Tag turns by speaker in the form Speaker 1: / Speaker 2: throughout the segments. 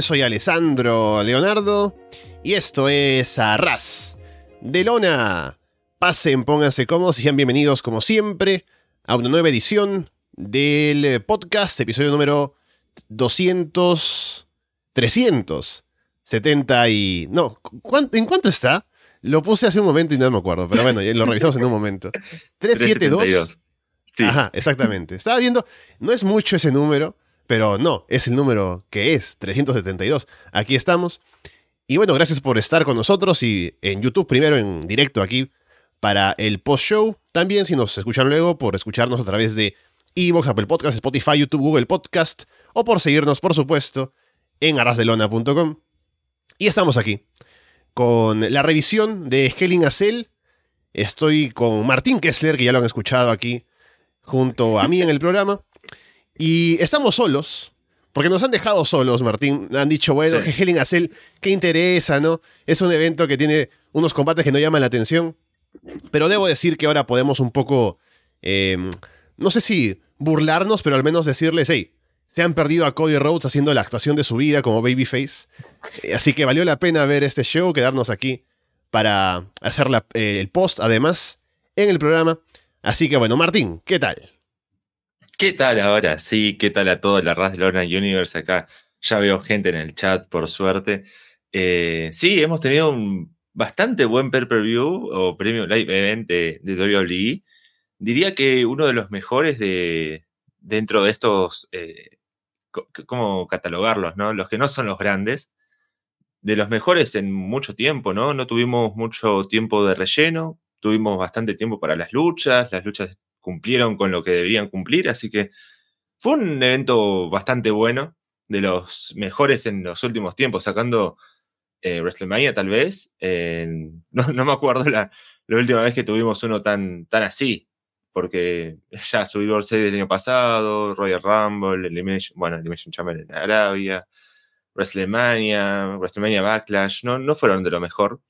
Speaker 1: Soy Alessandro Leonardo y esto es Arras de Lona. Pasen, pónganse cómodos y sean bienvenidos como siempre a una nueva edición del podcast, episodio número 200... 370 y... No, ¿en cuánto está? Lo puse hace un momento y no me acuerdo, pero bueno, lo revisamos en un momento. 372. Sí. Ajá, exactamente. Estaba viendo, no es mucho ese número, pero no, es el número que es, 372. Aquí estamos. Y bueno, gracias por estar con nosotros y en YouTube primero en directo aquí para el post-show. También si nos escuchan luego por escucharnos a través de Evox, Apple Podcast, Spotify, YouTube, Google Podcast o por seguirnos, por supuesto, en arrasdelona.com. Y estamos aquí con la revisión de Helling Acel. Estoy con Martín Kessler, que ya lo han escuchado aquí junto a mí en el programa. Y estamos solos, porque nos han dejado solos, Martín. Han dicho, bueno, que Helen Acel, ¿qué interesa, no? Es un evento que tiene unos combates que no llaman la atención. Pero debo decir que ahora podemos un poco, em, no sé si burlarnos, pero al menos decirles, hey, se han perdido a Cody Rhodes haciendo la actuación de su vida como Babyface. Eh, así que valió la pena ver este show, quedarnos aquí para hacer eh, el post, además, en el programa. Así que bueno, Martín, ¿qué tal?
Speaker 2: ¿Qué tal ahora? Sí, ¿qué tal a toda la raza de Lorna Universe acá? Ya veo gente en el chat, por suerte. Eh, sí, hemos tenido un bastante buen pay-per-view o premio live event de, de WWE. Diría que uno de los mejores de dentro de estos, eh, ¿cómo catalogarlos, no? Los que no son los grandes. De los mejores en mucho tiempo, ¿no? No tuvimos mucho tiempo de relleno, tuvimos bastante tiempo para las luchas, las luchas cumplieron con lo que debían cumplir, así que fue un evento bastante bueno, de los mejores en los últimos tiempos, sacando eh, WrestleMania tal vez. no, me acuerdo la, última vez que tuvimos uno tan, tan así, porque ya Survivor 6 del año pasado, Royal Rumble, Elimination, bueno, Elimination Chamber en Arabia, WrestleMania, WrestleMania Backlash, no, no fueron de lo mejor,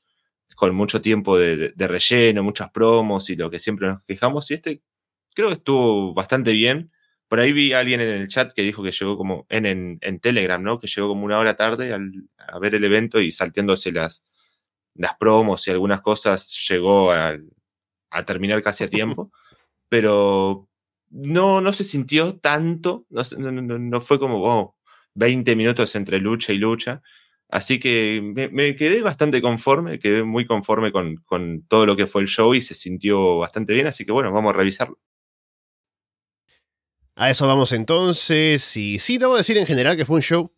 Speaker 2: con mucho tiempo de, relleno, muchas promos y lo que siempre nos quejamos, y este creo que estuvo bastante bien. Por ahí vi a alguien en el chat que dijo que llegó como en, en, Telegram, ¿no? Que llegó como una hora tarde a ver el evento y salteándose las, las promos y algunas cosas llegó a, a terminar casi a tiempo. Pero no, no se sintió tanto, no, no, no fue como 20 minutos entre lucha y lucha. Así que me, me, quedé bastante conforme, quedé muy conforme con, con, todo lo que fue el show y se sintió bastante bien. Así que bueno, vamos a revisarlo.
Speaker 1: A eso vamos entonces. Y sí, debo decir en general que fue un show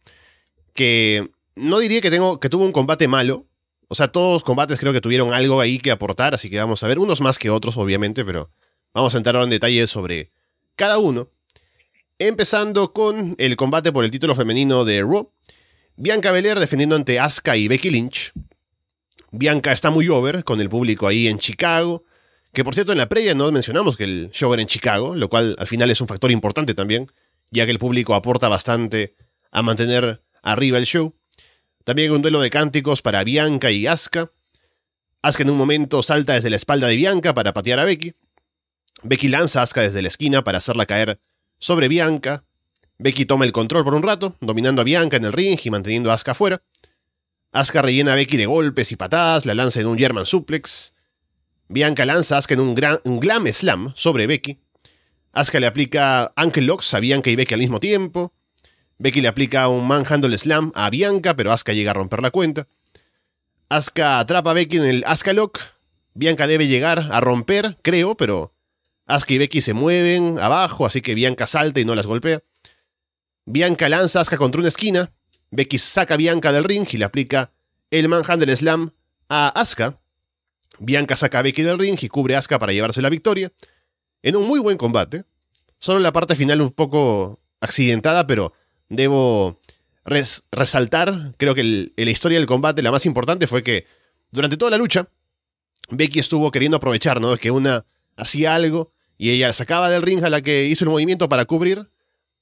Speaker 1: que no diría que, tengo, que tuvo un combate malo. O sea, todos los combates creo que tuvieron algo ahí que aportar, así que vamos a ver, unos más que otros, obviamente, pero vamos a entrar en detalle sobre cada uno. Empezando con el combate por el título femenino de Raw. Bianca Belair defendiendo ante Asuka y Becky Lynch. Bianca está muy over con el público ahí en Chicago. Que por cierto, en la previa no mencionamos que el show era en Chicago, lo cual al final es un factor importante también, ya que el público aporta bastante a mantener arriba el show. También un duelo de cánticos para Bianca y Asuka. Asuka en un momento salta desde la espalda de Bianca para patear a Becky. Becky lanza a Asuka desde la esquina para hacerla caer sobre Bianca. Becky toma el control por un rato, dominando a Bianca en el ring y manteniendo a Asuka afuera. Asuka rellena a Becky de golpes y patadas, la lanza en un German suplex. Bianca lanza a en un, gran, glam slam sobre Becky. Asuka le aplica ankle locks a Bianca y Becky al mismo tiempo. Becky le aplica un manhandle slam a Bianca, pero Asuka llega a romper la cuenta. Asuka atrapa a Becky en el Asuka lock. Bianca debe llegar a romper, creo, pero Asuka y Becky se mueven abajo, así que Bianca salta y no las golpea. Bianca lanza a Asuka contra una esquina. Becky saca a Bianca del ring y le aplica el manhandle slam a Asuka. Bianca saca a Becky del ring y cubre a Asuka para llevarse la victoria. En un muy buen combate. Solo la parte final un poco accidentada, pero debo resaltar, creo que la historia del combate la más importante fue que durante toda la lucha, Becky estuvo queriendo aprovechar, ¿no? Que una hacía algo y ella sacaba del ring a la que hizo el movimiento para cubrir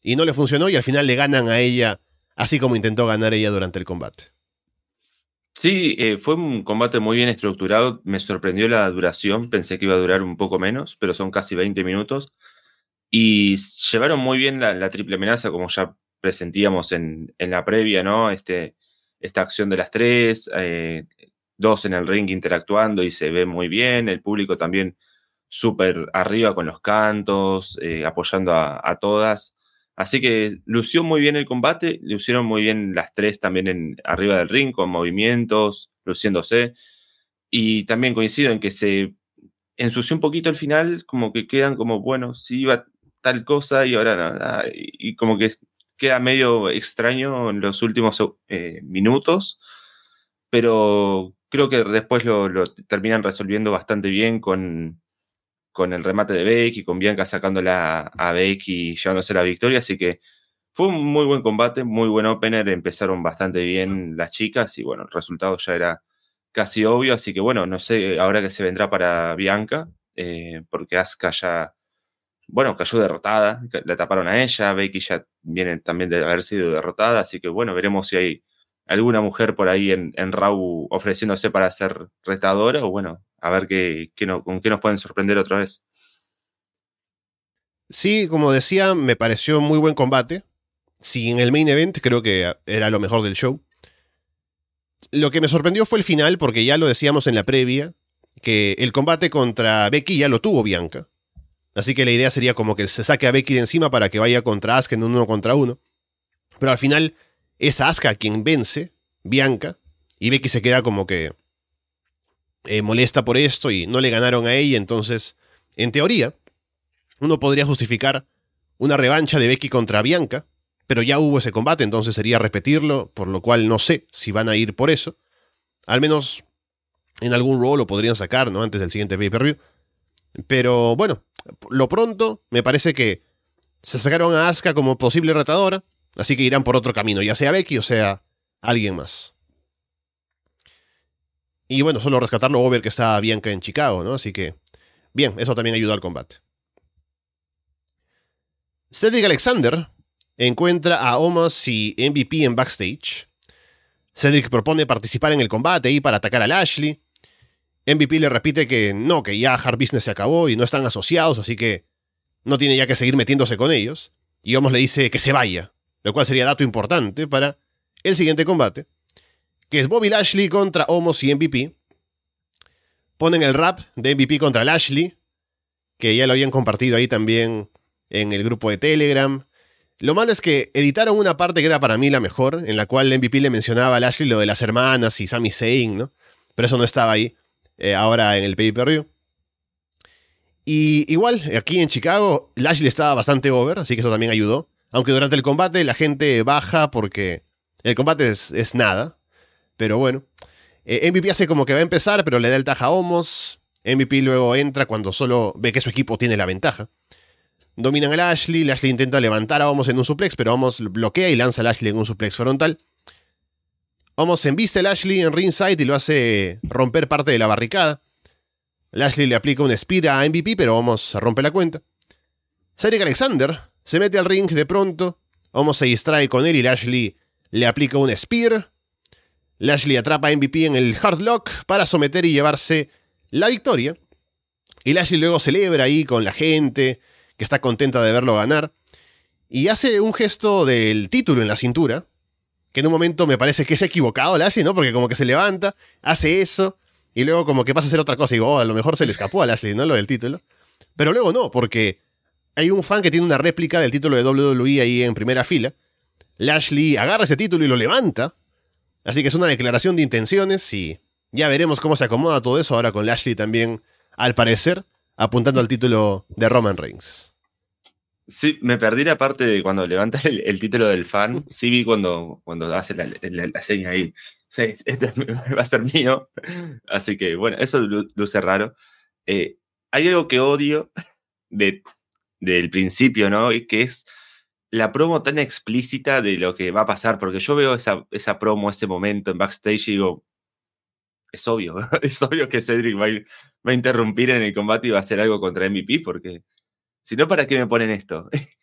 Speaker 1: y no le funcionó y al final le ganan a ella así como intentó ganar ella durante el combate.
Speaker 2: Sí, eh, fue un combate muy bien estructurado. Me sorprendió la duración. Pensé que iba a durar un poco menos, pero son casi 20 minutos. Y llevaron muy bien la, triple amenaza, como ya presentíamos en, la previa, ¿no? Este, esta acción de las tres, eh, dos en el ring interactuando y se ve muy bien, el público también súper arriba con los cantos, eh, apoyando a, todas. Así que lució muy bien el combate, lucieron muy bien las tres también en, arriba del ring, con movimientos, luciéndose. Y también coincido en que se ensució un poquito el final, como que quedan como, bueno, si iba tal cosa y ahora nada. Y, como que queda medio extraño en los últimos eh, minutos, pero creo que después lo, terminan resolviendo bastante bien con, con el remate de Becky, con Bianca sacándola a Becky y llevándose la victoria, así que fue un muy buen combate, muy buen opener, empezaron bastante bien las chicas y bueno, el resultado ya era casi obvio, así que bueno, no sé ahora que se vendrá para Bianca, eh, porque Asuka ya, bueno, cayó derrotada, la taparon a ella, Becky ya viene también de haber sido derrotada, así que bueno, veremos si hay alguna mujer por ahí en, en Raw ofreciéndose para ser retadora o bueno, a ver qué, con qué nos pueden sorprender otra vez.
Speaker 1: Sí, como decía, me pareció muy buen combate. Sí, en el main event creo que era lo mejor del show. Lo que me sorprendió fue el final, porque ya lo decíamos en la previa, que el combate contra Becky ya lo tuvo Bianca. Así que la idea sería como que se saque a Becky de encima para que vaya contra Asuka en un uno contra uno. Pero al final es Asuka quien vence, Bianca, y Becky se queda como que eh, molesta por esto y no le ganaron a ella, entonces, en teoría, uno podría justificar una revancha de Becky contra Bianca, pero ya hubo ese combate, entonces sería repetirlo, por lo cual no sé si van a ir por eso. Al menos en algún rol lo podrían sacar, ¿no? Antes del siguiente pay-per-view. Pero bueno, lo pronto me parece que se sacaron a Asuka como posible retadora. Así que irán por otro camino, ya sea Becky o sea alguien más. Y bueno, solo rescatarlo over que está Bianca en Chicago, ¿no? Así que, bien, eso también ayuda al combate. Cedric Alexander encuentra a Omos y MVP en backstage. Cedric propone participar en el combate y para atacar a Lashley. MVP le repite que no, que ya Hard Business se acabó y no están asociados, así que no tiene ya que seguir metiéndose con ellos. Y Omos le dice que se vaya, lo cual sería dato importante para el siguiente combate, que es Bobby Lashley contra Omos y MVP. Ponen el rap de MVP contra Lashley, que ya lo habían compartido ahí también en el grupo de Telegram. Lo malo es que editaron una parte que era para mí la mejor, en la cual MVP le mencionaba a Lashley lo de las hermanas y Sami Zayn, ¿no? Pero eso no estaba ahí eh, ahora en el pay-per-view. Y igual, aquí en Chicago, Lashley estaba bastante over, así que eso también ayudó. Aunque durante el combate la gente baja porque el combate es, nada. Pero bueno. Eh, MVP hace como que va a empezar, pero le da el taja a Homos. MVP luego entra cuando solo ve que su equipo tiene la ventaja. Dominan a Lashley. Lashley intenta levantar a Homos en un suplex, pero Homos bloquea y lanza a Lashley en un suplex frontal. Homos embiste a Lashley en ringside y lo hace romper parte de la barricada. Lashley le aplica un spear a MVP, pero Homos rompe la cuenta. Cedric Alexander se mete al ring de pronto. Homos se distrae con él y Lashley le aplica un spear. Lashley atrapa a MVP en el hard lock para someter y llevarse la victoria. Y Lashley luego celebra ahí con la gente, que está contenta de verlo ganar. Y hace un gesto del título en la cintura, que en un momento me parece que es equivocado Lashley, ¿no? Porque como que se levanta, hace eso, y luego como que pasa a hacer otra cosa. Y digo, oh, a lo mejor se le escapó a Lashley, ¿no? Lo del título. Pero luego no, porque hay un fan que tiene una réplica del título de WWE ahí en primera fila. Lashley agarra ese título y lo levanta. Así que es una declaración de intenciones y ya veremos cómo se acomoda todo eso ahora con Lashley también, al parecer, apuntando al título de Roman Reigns.
Speaker 2: Sí, me perdí la parte de cuando levanta el, título del fan. Sí vi cuando, cuando hace la, seña ahí. Este va a ser mío. Así que bueno, eso luce raro. Eh, hay algo que odio de del principio, ¿no? Y que es la promo tan explícita de lo que va a pasar, porque yo veo esa, esa promo, ese momento en backstage y digo, es obvio, es obvio que Cedric va a, interrumpir en el combate y va a hacer algo contra MVP, porque si no, ¿para qué me ponen esto?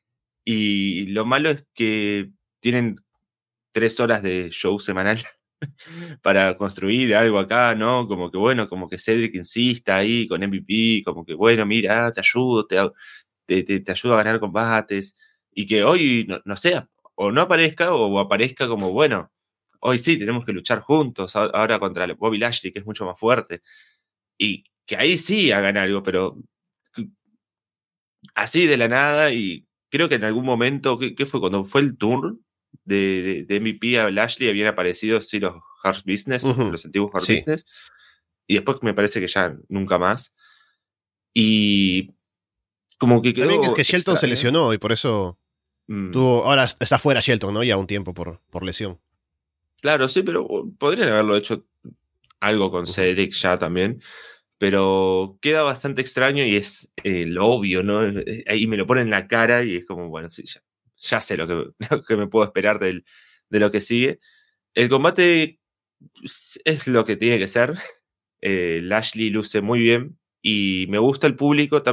Speaker 2: y lo malo es que tienen tres horas de show semanal para construir algo acá, ¿no? Como que bueno, como que Cedric insista ahí con MVP, como que bueno, mira, te ayudo, te, te, te, ayuda a ganar combates y que hoy, no, sé, o no aparezca o aparezca como, bueno, hoy sí, tenemos que luchar juntos, ahora contra Bobby Lashley, que es mucho más fuerte. Y que ahí sí hagan algo, pero así de la nada y creo que en algún momento, ¿qué, fue? Cuando fue el tour de, de, MVP a Lashley habían aparecido sí los Heart Business, los antiguos Heart Business, y después me parece que ya nunca más. Y como que quedó
Speaker 1: También es que Shelton se lesionó y por eso mm. tuvo, ahora está fuera Shelton, ¿no? Ya un tiempo por, por lesión.
Speaker 2: Claro, sí, pero podrían haberlo hecho algo con Cedric ya también. Pero queda bastante extraño y es eh, lo obvio, ¿no? Eh, ahí me lo pone en la cara y es como, bueno, sí, ya, sé lo que, que, me puedo esperar del, de lo que sigue. El combate es lo que tiene que ser. Eh, Lashley luce muy bien y me gusta el público.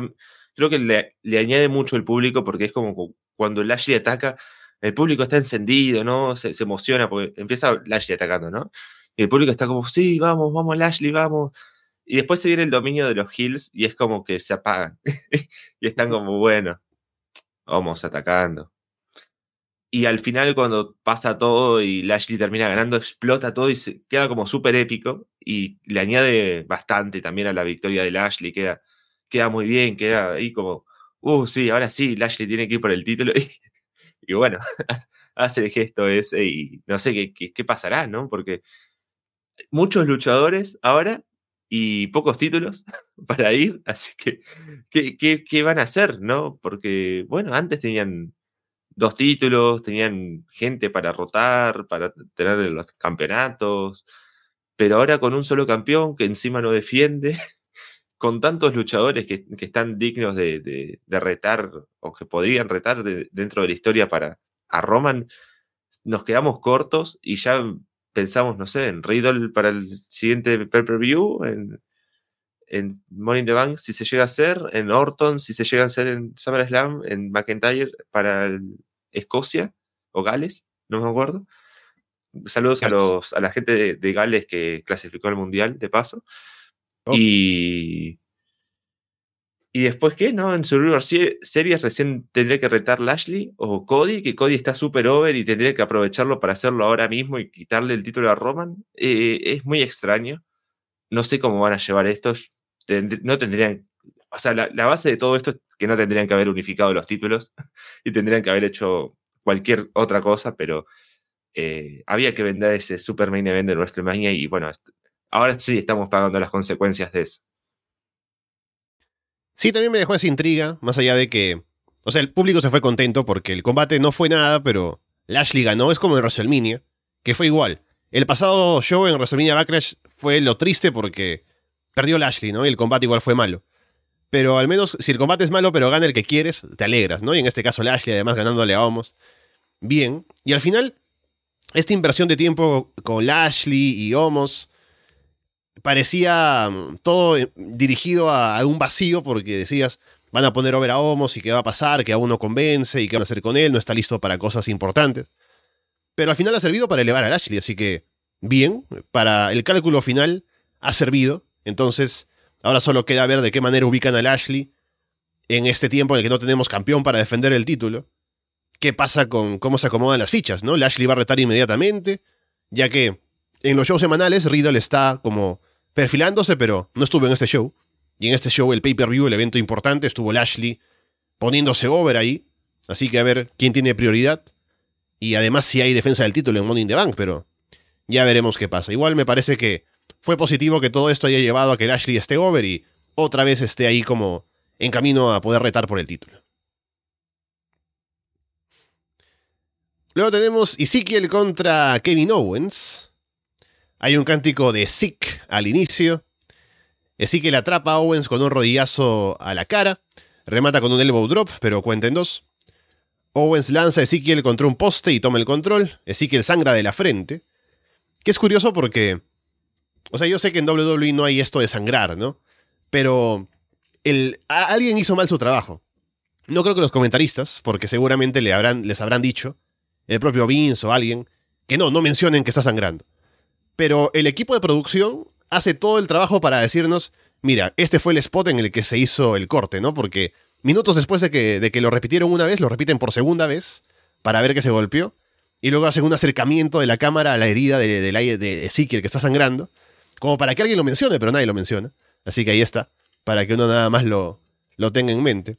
Speaker 2: Creo que le, le añade mucho el público porque es como cuando Lashley ataca, el público está encendido, ¿no? Se, emociona porque empieza Lashley atacando, ¿no? Y el público está como, sí, vamos, vamos, Lashley, vamos. Y después se viene el dominio de los hills y es como que se apagan. y están como, bueno, vamos atacando. Y al final, cuando pasa todo y Lashley termina ganando, explota todo y se queda como súper épico. Y le añade bastante también a la victoria de Lashley. Queda, queda muy bien, queda ahí como, uh, sí, ahora sí, Lashley tiene que ir por el título. Y bueno, hace el gesto ese y no sé qué, qué, pasará, ¿no? Porque muchos luchadores ahora y pocos títulos para ir, así que, ¿qué, qué, van a hacer, no? Porque, bueno, antes tenían dos títulos, tenían gente para rotar, para tener los campeonatos, pero ahora con un solo campeón que encima no defiende, con tantos luchadores que, están dignos de, retar o que podrían retar dentro de la historia para a Roman, nos quedamos cortos y ya pensamos, no sé, en Riddle para el siguiente pay-per-view, en, en Money in the Bank si se llega a hacer, en Orton si se llega a hacer en SummerSlam, en McIntyre para Escocia o Gales, no me acuerdo. Saludos a, los, a la gente de, de Gales que clasificó al Mundial, de paso. Y. Y después, ¿qué? ¿No? En Survivor Series recién tendría que retar Lashley o Cody, que Cody está súper over y tendría que aprovecharlo para hacerlo ahora mismo y quitarle el título a Roman. Eh, es muy extraño. No sé cómo van a llevar esto. no tendrían. O sea, la, base de todo esto es que no tendrían que haber unificado los títulos y tendrían que haber hecho cualquier otra cosa, pero eh, había que vender ese Super Main Event de WrestleMania y bueno, ahora sí estamos pagando las consecuencias de eso.
Speaker 1: Sí, también me dejó esa intriga, más allá de que. O sea, el público se fue contento porque el combate no fue nada, pero Lashley ganó. Es como en WrestleMania, que fue igual. El pasado show en WrestleMania Backlash fue lo triste porque perdió Lashley, ¿no? Y el combate igual fue malo. Pero al menos, si el combate es malo, pero gana el que quieres, te alegras, ¿no? Y en este caso Lashley, además ganándole a Homos. Bien. Y al final, esta inversión de tiempo con Lashley y Homos parecía mm, todo eh, dirigido a, un vacío porque decías, van a poner over a Homos y qué va a pasar, que aún no convence y qué van a hacer con él, no está listo para cosas importantes. Pero al final ha servido para elevar a Lashley, así que bien, para el cálculo final ha servido. Entonces, ahora solo queda ver de qué manera ubican a Lashley en este tiempo en el que no tenemos campeón para defender el título. ¿Qué pasa con cómo se acomodan las fichas, no? Lashley va a retar inmediatamente, ya que en los shows semanales Riddle está como perfilándose, pero no estuvo en este show. Y en este show, el pay-per-view, el evento importante, estuvo Lashley poniéndose over ahí. Así que a ver quién tiene prioridad. Y además si hay defensa del título en Money in the Bank, pero ya veremos qué pasa. Igual me parece que fue positivo que todo esto haya llevado a que Lashley esté over y otra vez esté ahí como en camino a poder retar por el título. Luego tenemos Ezekiel contra Kevin Owens. Hay un cántico de Sick al inicio. Ezekiel atrapa a Owens con un rodillazo a la cara. Remata con un elbow drop, pero cuenta en dos. Owens lanza a Ezekiel contra un poste y toma el control. Ezekiel sangra de la frente. Que es curioso porque. O sea, yo sé que en WWE no hay esto de sangrar, ¿no? Pero. El, alguien hizo mal su trabajo. No creo que los comentaristas, porque seguramente le habrán, les habrán dicho, el propio Vince o alguien, que no, no mencionen que está sangrando pero el equipo de producción hace todo el trabajo para decirnos, mira, este fue el spot en el que se hizo el corte, ¿no? Porque minutos después de que, lo repitieron una vez, lo repiten por segunda vez para ver que se golpeó. y luego hacen un acercamiento de la cámara a la herida de, de, de, de Ezekiel que está sangrando, como para que alguien lo mencione, pero nadie lo menciona. Así que ahí está, para que uno nada más lo, lo tenga en mente.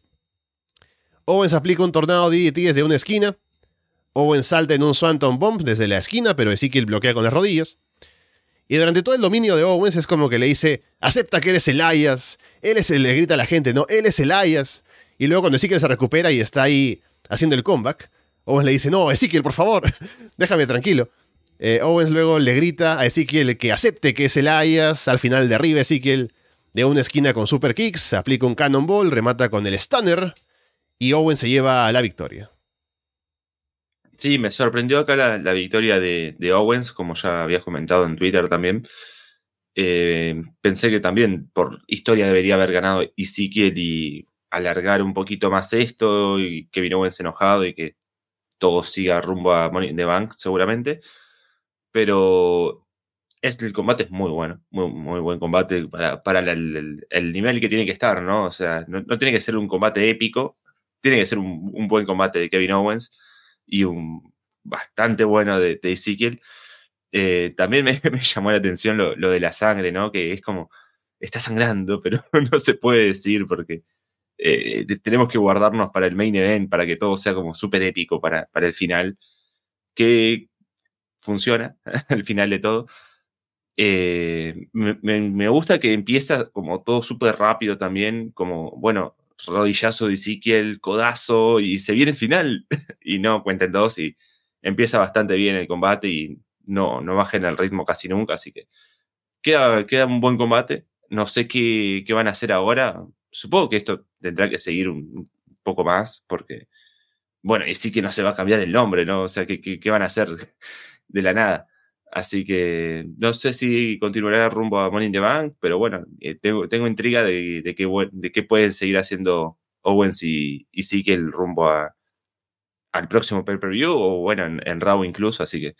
Speaker 1: Owens aplica un tornado DDT desde una esquina. Owens salta en un Swanton Bomb desde la esquina, pero Ezekiel bloquea con las rodillas. Y durante todo el dominio de Owens es como que le dice, acepta que eres Elias. Él es el, le grita a la gente, no, él es Elias. Y luego cuando Ezekiel se recupera y está ahí haciendo el comeback, Owens le dice, no, Ezekiel, por favor, déjame tranquilo. Eh, Owens luego le grita a Ezekiel que acepte que es Elias. Al final derriba Ezekiel de una esquina con super kicks, aplica un cannonball, remata con el stunner y Owens se lleva la victoria.
Speaker 2: Sí, me sorprendió acá la, la victoria de, de, Owens, como ya habías comentado en Twitter también. Eh, pensé que también por historia debería haber ganado Ezekiel y alargar un poquito más esto y que vino Owens enojado y que todo siga rumbo a Money in the Bank seguramente. Pero es, el combate es muy bueno, muy, muy buen combate para, para el, el, el, nivel que tiene que estar, ¿no? O sea, no, no, tiene que ser un combate épico, tiene que ser un, un, buen combate de Kevin Owens y un bastante bueno de, de Ezekiel. Eh, también me, llamó la atención lo, lo, de la sangre, ¿no? Que es como, está sangrando, pero no se puede decir porque eh, tenemos que guardarnos para el main event, para que todo sea como súper épico para, para el final, que funciona al final de todo. Eh, me, me, gusta que empieza como todo súper rápido también, como, bueno, rodillazo de Ezequiel, codazo, y se viene el final. y no, cuenten dos y empieza bastante bien el combate y no, no bajen el ritmo casi nunca, así que queda, queda un buen combate. No sé qué, qué van a hacer ahora. Supongo que esto tendrá que seguir un, poco más, porque, bueno, y sí que no se va a cambiar el nombre, ¿no? O sea, ¿qué, qué, qué van a hacer de la nada? Así que no sé si continuará rumbo a Money in the Bank, pero bueno, eh, tengo, tengo intriga de, de, qué, de pueden seguir haciendo Owens y, y sí que el rumbo a, al próximo pay-per-view o bueno, en, en, Raw incluso. Así que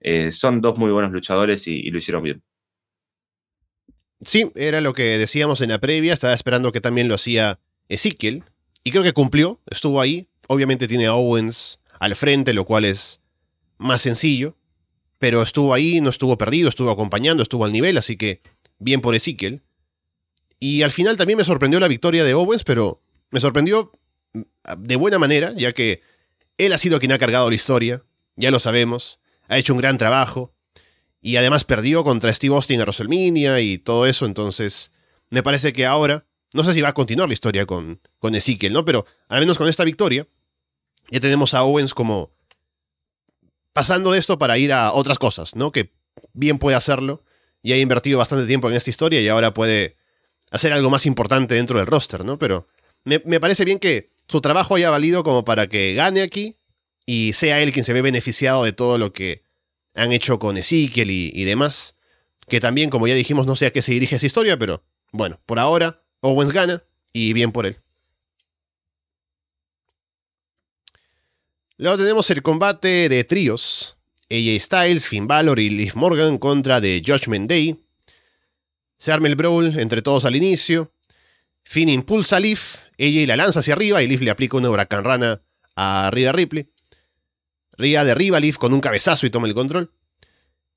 Speaker 2: eh, son dos muy buenos luchadores y, y, lo hicieron bien.
Speaker 1: Sí, era lo que decíamos en la previa. Estaba esperando que también lo hacía Ezekiel. Y creo que cumplió, estuvo ahí. Obviamente tiene a Owens al frente, lo cual es más sencillo pero estuvo ahí, no estuvo perdido, estuvo acompañando, estuvo al nivel, así que bien por Ezekiel. Y al final también me sorprendió la victoria de Owens, pero me sorprendió mm, de buena manera, ya que él ha sido quien ha cargado la historia, ya lo sabemos, ha hecho un gran trabajo, y además perdió contra Steve Austin a WrestleMania y todo eso, entonces me parece que ahora, no sé si va a continuar la historia con, con Ezekiel, ¿no? Pero al menos con esta victoria, ya tenemos a Owens como pasando de esto para ir a otras cosas, ¿no? Que bien puede hacerlo y ha invertido bastante tiempo en esta historia y ahora puede hacer algo más importante dentro del roster, ¿no? Pero me, parece bien que su trabajo haya valido como para que gane aquí y sea él quien se ve beneficiado de todo lo que han hecho con Ezekiel y, y demás. Que también, como ya dijimos, no sé a qué se dirige esa historia, pero bueno, por ahora Owens gana y bien por él. Luego tenemos el combate de tríos. AJ Styles, Finn Balor y Liv Morgan contra The Judgment Day. Se arma el brawl entre todos al inicio. Finn impulsa a Liv, AJ la lanza hacia arriba y Liv le aplica una huracán rana a Rhea Ripley. Rhea derriba a Liv con un cabezazo y toma el control.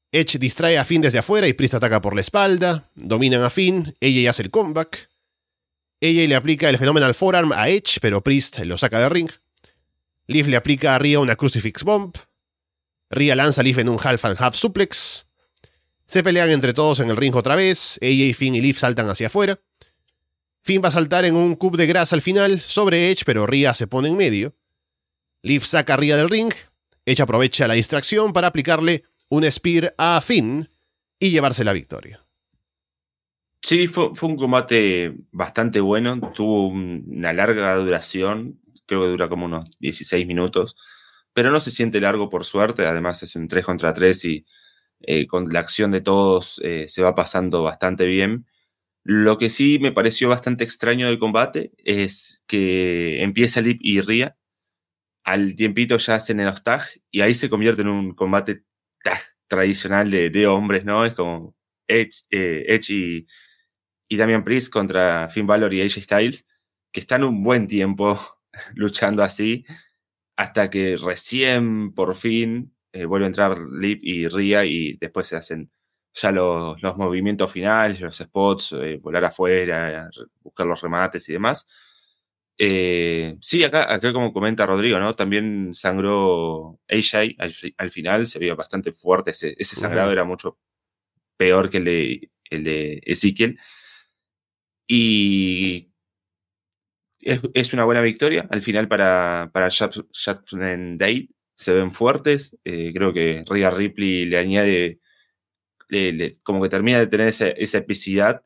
Speaker 1: Edge distrae a Finn desde afuera y Priest ataca por la espalda. Dominan a Finn, AJ hace el comeback. AJ le aplica el Phenomenal Forearm a Edge, pero Priest lo saca de ring. Liv le aplica a Rhea una Crucifix Bomb. Rhea lanza a Liv en un Half and Half Suplex. Se pelean entre todos en el ring otra vez. AJ, Finn y Liv saltan hacia afuera. Finn va a saltar en un cube de grasa al final sobre Edge, pero Rhea se pone en medio. Liv saca a Rhea del ring. Edge aprovecha la distracción para aplicarle un Spear a Finn y llevarse la victoria.
Speaker 2: Sí, fue un combate bastante bueno. Tuvo una larga duración creo que dura como unos 16 minutos, pero no se siente largo por suerte, además es un 3 contra 3 y eh, con la acción de todos eh, se va pasando bastante bien. Lo que sí me pareció bastante extraño del combate es que empieza Lip y Ria, al tiempito ya hacen el tag y ahí se convierte en un combate tradicional de, hombres, ¿no? Es como Edge, eh, Edge y, y Damian Priest contra Finn Balor y AJ Styles, que están un buen tiempo luchando así, hasta que recién, por fin, eh, vuelve a entrar Lip y Ria y después se hacen ya los, los movimientos finales, los spots, eh, volar afuera, buscar los remates y demás. Eh, sí, acá, acá como comenta Rodrigo, ¿no? También sangró AJ al, final, se veía bastante fuerte, ese, ese sangrado era mucho peor que el de, el de Ezequiel. Y es, una buena victoria al final para, para Jackson Day. Se ven fuertes. Eh, creo que Rhea Ripley le añade, como que termina de tener esa, esa epicidad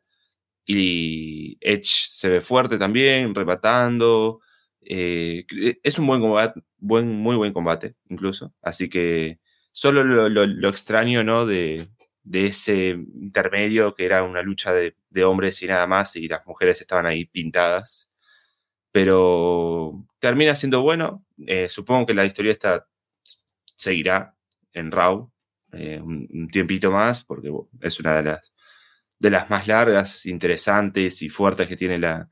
Speaker 2: y Edge se ve fuerte también, rematando. Eh, es un buen combate, buen, muy buen combate, incluso. Así que solo lo, extraño, ¿no? De, de, ese intermedio que era una lucha de, hombres y nada más, y las mujeres estaban ahí pintadas. Pero termina siendo bueno. Eh, supongo que la historia esta seguirá en Raw eh, un, tiempito más, porque es una de las de las más largas, interesantes y fuertes que tiene la,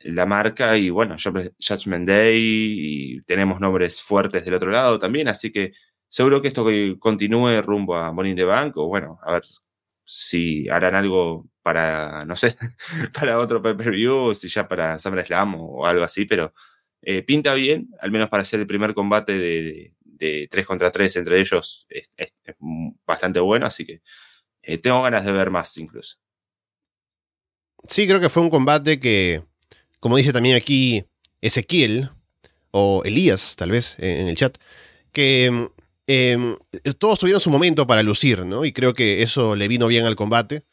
Speaker 2: la marca. Y bueno, Judgment Day y tenemos nombres fuertes del otro lado también, así que seguro que esto continúe rumbo a Money in the Bank o bueno, a ver si harán algo para, no sé, para otro pay-per-view si ya para SummerSlam o, algo así, pero eh, pinta bien, al menos para ser el primer combate de, de, 3 contra 3 entre ellos es bastante bueno, así que eh, tengo ganas de ver más incluso.
Speaker 1: Sí, creo que fue un combate que, como dice también aquí Ezequiel, o Elías, tal vez, en el chat, que em, todos tuvieron su momento para lucir, ¿no? Y creo que eso le vino bien al combate.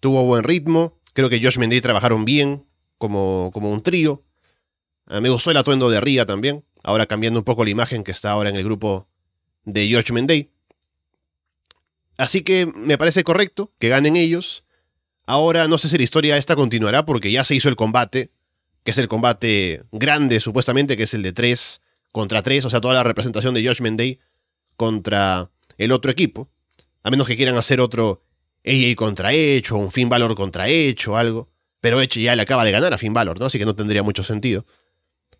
Speaker 1: Tuvo buen ritmo. Creo que Josh Mendy trabajaron bien como, como un trío. Ah, me gustó el atuendo de Ria también. Ahora cambiando un poco la imagen que está ahora en el grupo de George Menday. Así que me parece correcto que ganen ellos. Ahora no sé si la historia esta continuará porque ya se hizo el combate, que es el combate grande supuestamente, que es el de 3 contra 3, o sea, toda la representación de Josh Day contra el otro equipo. A menos que quieran hacer otro AJ contra Edge o un Finn Balor contra Edge o algo. Pero Edge ya le acaba de ganar a Finn Balor, ¿no? Así que no tendría mucho sentido.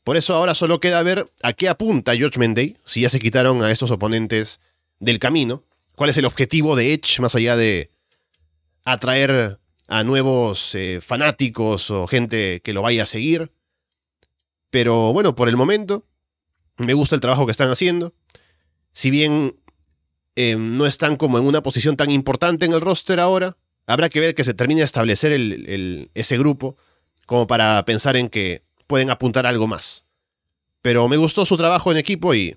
Speaker 1: Por eso ahora solo queda ver a qué apunta George Day, si ya se quitaron a estos oponentes del camino cuál es el objetivo de Edge, más allá de atraer a nuevos eh, fanáticos o gente que lo vaya a seguir. Pero bueno, por el momento, me gusta el trabajo que están haciendo. Si bien eh, no están como en una posición tan importante en el roster ahora, habrá que ver que se termine de establecer ese grupo como para pensar en que pueden apuntar algo más. Pero me gustó su trabajo en equipo y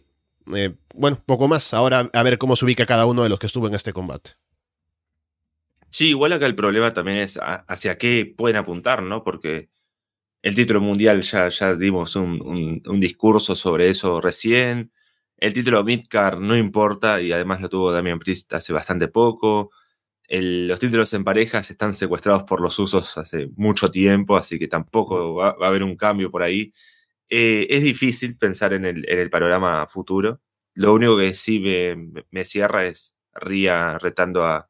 Speaker 1: eh, bueno, poco más. Ahora a ver cómo se ubica cada uno de los que estuvo en este combate.
Speaker 2: Sí, igual acá el problema también es hacia qué pueden apuntar, ¿no? Porque el título mundial ya, ya dimos un, discurso sobre eso recién. El título Midcar no importa y además lo tuvo Damian Priest hace bastante poco. los títulos en parejas están secuestrados por los usos hace mucho tiempo, así que tampoco va a haber un cambio por ahí. Eh, es difícil pensar en el, panorama futuro. Lo único que sí me, cierra es Ria retando a,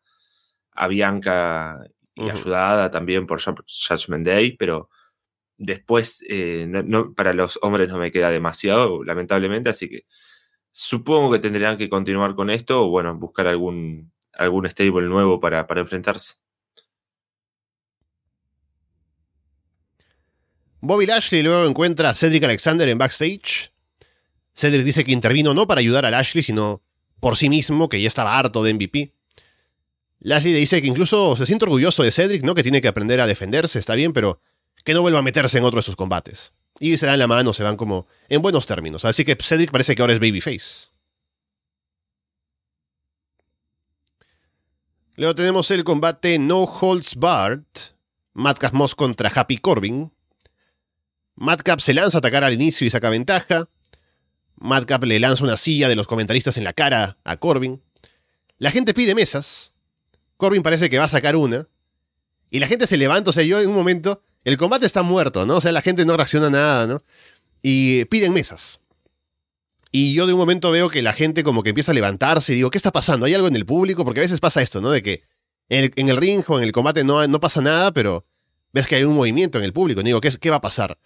Speaker 2: Bianca y ayudada también por Judgment Day, pero después eh, para los hombres no me queda demasiado, lamentablemente, así que supongo que tendrán que continuar con esto o bueno, buscar algún, algún stable nuevo para, para enfrentarse.
Speaker 1: Bobby Lashley luego encuentra a Cedric Alexander en backstage. Cedric dice que intervino no para ayudar a Lashley, sino por sí mismo, que ya estaba harto de MVP. Lashley le dice que incluso se siente orgulloso de Cedric, ¿no? Que tiene que aprender a defenderse, está bien, pero que no vuelva a meterse en otro de sus combates. Y se dan la mano, se van como en buenos términos. Así que Cedric parece que ahora es babyface. Luego tenemos el combate No Holds Barred. Matt Moss contra Happy Corbin. Madcap se lanza a atacar al inicio y saca ventaja. Madcap le lanza una silla de los comentaristas en la cara a Corbin. La gente pide mesas. Corbin parece que va a sacar una. Y la gente se levanta, o sea, yo en un momento, el combate está muerto, ¿no? O sea, la gente no reacciona a nada, ¿no? Y piden mesas. Y yo de un momento veo que la gente como que empieza a levantarse y digo, ¿qué está pasando? ¿Hay algo en el público? Porque a veces pasa esto, ¿no? De que en el, ring o en el combate no, no, pasa nada, pero ves que hay un movimiento en el público. Y digo, ¿qué, ¿qué va a pasar?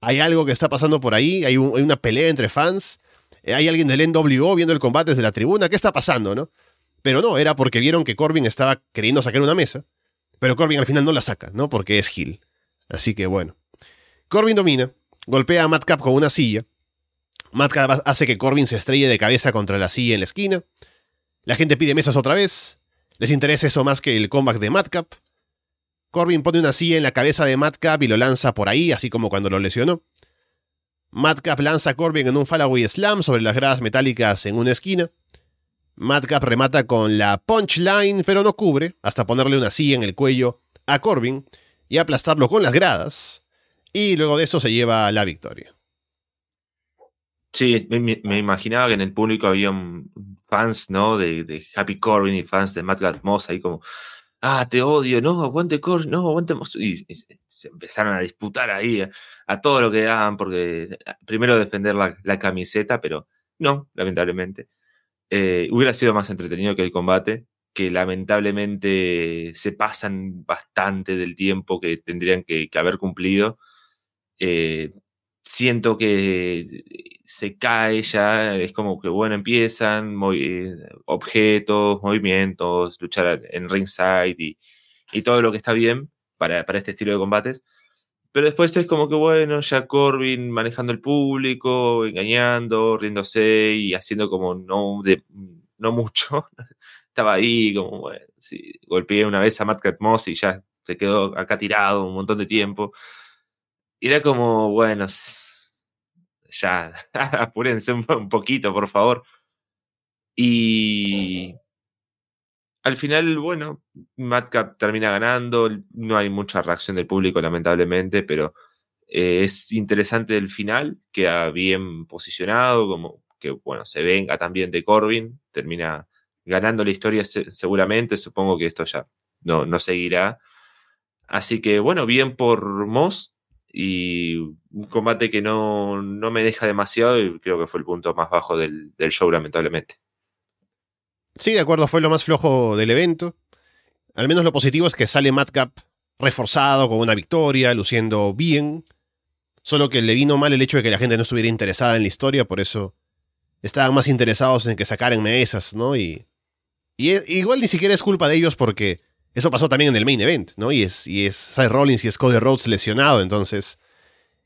Speaker 1: hay algo que está pasando por ahí, hay, una pelea entre fans. hay alguien del NWO viendo el combate desde la tribuna, ¿qué está pasando, no? Pero no, era porque vieron que Corbin estaba queriendo sacar una mesa, pero Corbin al final no la saca, ¿no? Porque es Hill. Así que bueno. Corbin domina, golpea a Madcap con una silla. Madcap hace que Corbin se estrelle de cabeza contra la silla en la esquina. La gente pide mesas otra vez. Les interesa eso más que el comeback de Madcap. Corbin pone una silla en la cabeza de Madcap y lo lanza por ahí, así como cuando lo lesionó. Madcap lanza a Corbin en un Fallaway Slam sobre las gradas metálicas en una esquina. Madcap remata con la punchline, pero no cubre, hasta ponerle una silla en el cuello a Corbin y aplastarlo con las gradas. Y luego de eso se lleva la victoria.
Speaker 2: Sí, me, imaginaba que en el público había fans, ¿no? De, Happy Corbin y fans de Madcap Moss ahí como, ah, te odio, no, aguante Corbin, no, aguante Moss. Y, se empezaron a disputar ahí a, todo lo que daban, porque primero defender la camiseta, pero no, lamentablemente. Eh, hubiera sido más entretenido que el combate, que lamentablemente se pasan bastante del tiempo que tendrían que, haber cumplido. Eh, siento que se cae ya, es como que, bueno, empiezan objetos, movimientos, luchar en ringside y, y todo lo que está bien para, para este estilo de combates pero después es como que, bueno, ya Corbin manejando el público, engañando, riéndose y haciendo como no, de, no mucho. Estaba ahí, como, bueno, sí, golpeé una vez a Matt Moss y ya se quedó acá tirado un montón de tiempo. Y era como, bueno, ya, apúrense un poquito, por favor. Y al final, bueno, Madcap termina ganando, no hay mucha reacción del público, lamentablemente, pero eh, es interesante el final, queda bien posicionado, como que, bueno, se venga también de Corbin, termina ganando la historia seguramente, supongo que esto ya no, no seguirá. Así que, bueno, bien por Moss y un combate que no, no me deja demasiado y creo que fue el punto más bajo del show, lamentablemente.
Speaker 1: Sí, de acuerdo, fue lo más flojo del evento. Al menos lo positivo es que sale Madcap reforzado con una victoria, luciendo bien. Solo que le vino mal el hecho de que la gente no estuviera interesada en la historia, por eso estaban más interesados en que sacaran mesas, ¿no? Y, y igual ni siquiera es culpa de ellos porque eso pasó también en el main event, ¿no? Y es, y es Rollins y es Cody Rhodes lesionado, entonces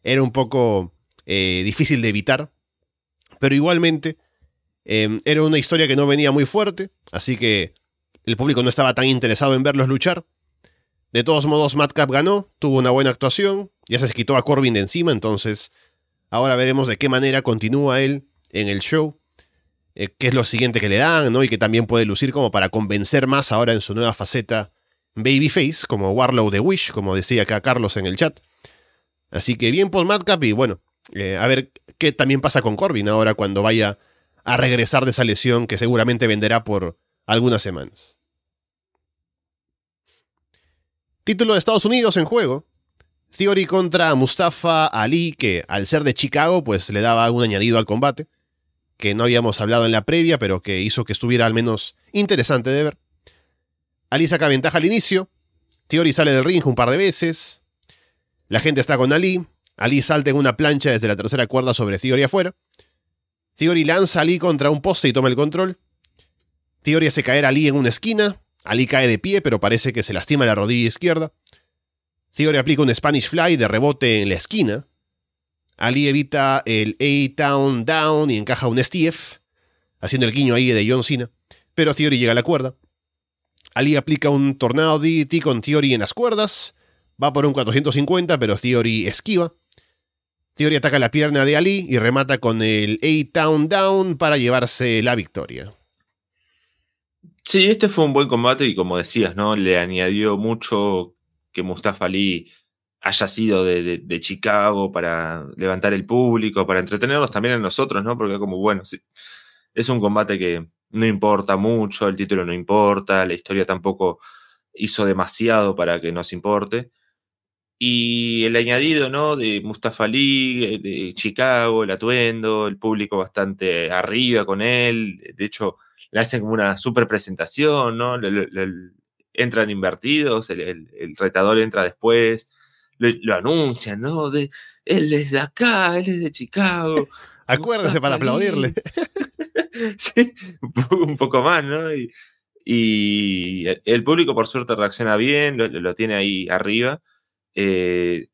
Speaker 1: era un poco eh, difícil de evitar. Pero igualmente, Em, era una historia que no venía muy fuerte, así que el público no estaba tan interesado en verlos luchar. De todos modos, Madcap ganó, tuvo una buena actuación, ya se quitó a Corbin de encima, entonces ahora veremos de qué manera continúa él en el show, eh, qué es lo siguiente que le dan, ¿no? Y que también puede lucir como para convencer más ahora en su nueva faceta Babyface, como Warlow de Wish, como decía acá Carlos en el chat. Así que bien por Madcap y bueno, eh, a ver qué también pasa con Corbin ahora cuando vaya a regresar de esa lesión que seguramente venderá por algunas semanas. Título de Estados Unidos en juego. Theory contra Mustafa Ali, que al ser de Chicago, pues le daba un añadido al combate, que no habíamos hablado en la previa, pero que hizo que estuviera al menos interesante de ver. Ali saca ventaja al inicio, Theory sale del ring un par de veces, la gente está con Ali, Ali salta en una plancha desde la tercera cuerda sobre Theory afuera, Theory lanza a Ali contra un poste y toma el control. Theory hace caer a Ali en una esquina. Ali cae de pie, pero parece que se lastima la rodilla izquierda. Theory aplica un Spanish Fly de rebote en la esquina. Ali evita el A-Town Down y encaja un STF, haciendo el guiño ahí de John Cena. Pero Theory llega a la cuerda. Ali aplica un Tornado DDT con Theory en las cuerdas. Va por un 450, pero Theory esquiva. Theory ataca la pierna de Ali y remata con el A-Town Down para llevarse la victoria.
Speaker 2: Sí, este fue un buen combate y como decías, ¿no? Le añadió mucho que Mustafa Ali haya sido de, Chicago para levantar el público, para entretenernos también a nosotros, ¿no? Porque como, bueno, sí, es un combate que no importa mucho, el título no importa, la historia tampoco hizo demasiado para que nos importe. Y el añadido, ¿no? De Mustafa Ali, de Chicago, el atuendo, el público bastante arriba con él. De hecho, le hacen como una super presentación, ¿no? entran invertidos, el, retador entra después, lo, anuncian, ¿no? De, él es de acá, él es de Chicago.
Speaker 1: Acuérdese para aplaudirle.
Speaker 2: sí, un poco más, ¿no? Y, y el público, por suerte, reacciona bien, lo, tiene ahí arriba. Eh,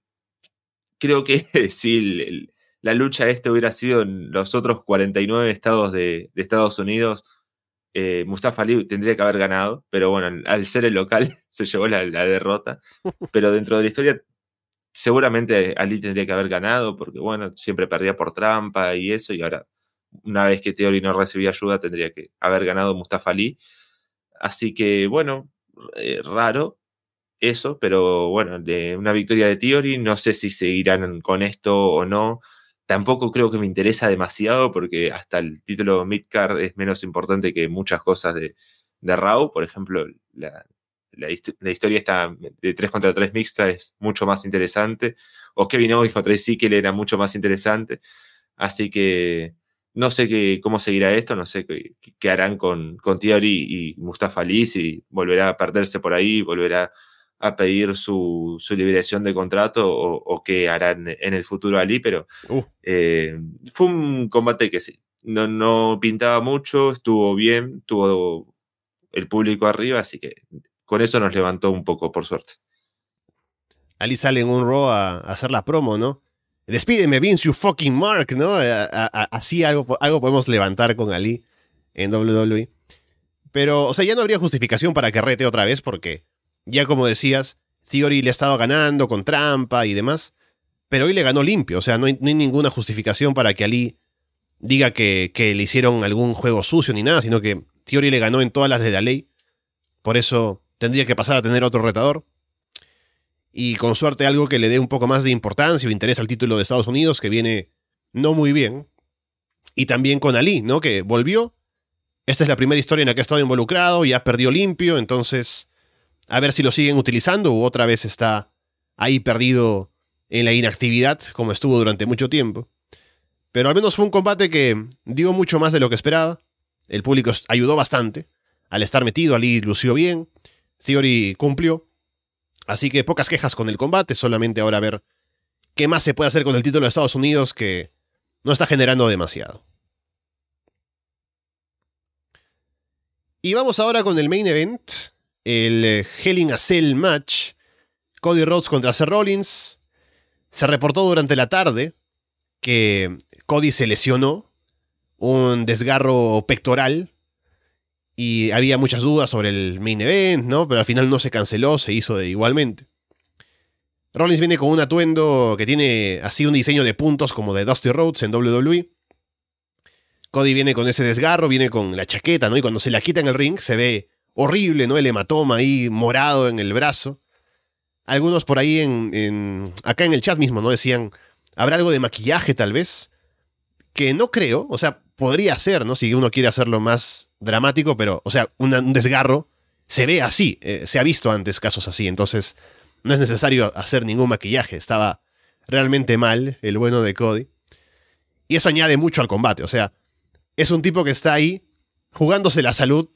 Speaker 2: creo que si la lucha esta hubiera sido en los otros 49 estados de, Estados Unidos, eh, Mustafa Ali tendría que haber ganado, pero bueno, al ser el local se llevó la, derrota. Pero dentro de la historia, seguramente Ali tendría que haber ganado, porque bueno, siempre perdía por trampa y eso, y ahora, una vez que Theory no recibía ayuda, tendría que haber ganado Mustafa Ali. Así que, bueno, eh, raro eso, pero bueno, de una victoria de Theory, no sé si seguirán con esto o no. Tampoco creo que me interesa demasiado porque hasta el título Midcard es menos importante que muchas cosas de, de. Por ejemplo, la, la, historia está de 3 contra 3 mixta es mucho más interesante. O Kevin Owens contra Ezekiel era mucho más interesante. Así que no sé qué, cómo seguirá esto, no sé qué, harán con, con y Mustafa Ali, si volverá a perderse por ahí, volverá a pedir su, liberación de contrato o, qué harán en el futuro Ali, pero uh. eh, fue un combate que sí, no, no pintaba mucho, estuvo bien, tuvo el público arriba, así que con eso nos levantó un poco, por suerte.
Speaker 1: Ali sale en un Raw a hacer la promo, ¿no? Despídeme, Vince, you fucking mark, ¿no? Así algo, algo podemos levantar con Ali en WWE. Pero, o sea, ya no habría justificación para que rete otra vez porque, ya como decías, Theory le ha estado ganando con trampa y demás. Pero hoy le ganó limpio, o sea, no hay, ninguna justificación para que Ali diga que, que, le hicieron algún juego sucio ni nada, sino que Theory le ganó en todas las de la ley. Por eso tendría que pasar a tener otro retador y con suerte algo que le dé un poco más de importancia o interés al título de Estados Unidos, que viene no muy bien. Y también con Ali, ¿no? Que volvió. Esta es la primera historia en la que ha estado involucrado, ya perdió limpio, entonces a ver si lo siguen utilizando o otra vez está ahí perdido en la inactividad, como estuvo durante mucho tiempo. Pero al menos fue un combate que dio mucho más de lo que esperaba. El público ayudó bastante. Al estar metido, Ali lució bien. Theory cumplió. Así que pocas quejas con el combate, solamente ahora ver qué más se puede hacer con el título de Estados Unidos que no está generando demasiado. Y vamos ahora con el main event, el eh, Hell in a Cell match. Cody Rhodes contra Seth Rollins. Se reportó durante la tarde que Cody se lesionó, un desgarro pectoral y había muchas dudas sobre el main event, ¿no? Pero al final no se canceló, se hizo de igualmente. Rollins viene con un atuendo que tiene así un diseño de puntos como de Dusty Rhodes en WWE. Cody viene con ese desgarro, viene con la chaqueta, ¿no? Y cuando se la quita en el ring se ve horrible, ¿no? El hematoma ahí morado en el brazo. Algunos por ahí en, acá en el chat mismo, ¿no? Decían, ¿habrá algo de maquillaje tal vez? Que no creo, o sea, podría ser, ¿no? Si uno quiere hacerlo más dramático, pero, o sea, un, desgarro se ve así, eh, se ha visto antes casos así, entonces no es necesario hacer ningún maquillaje, estaba realmente mal el bueno de Cody. Y eso añade mucho al combate, o sea, es un tipo que está ahí jugándose la salud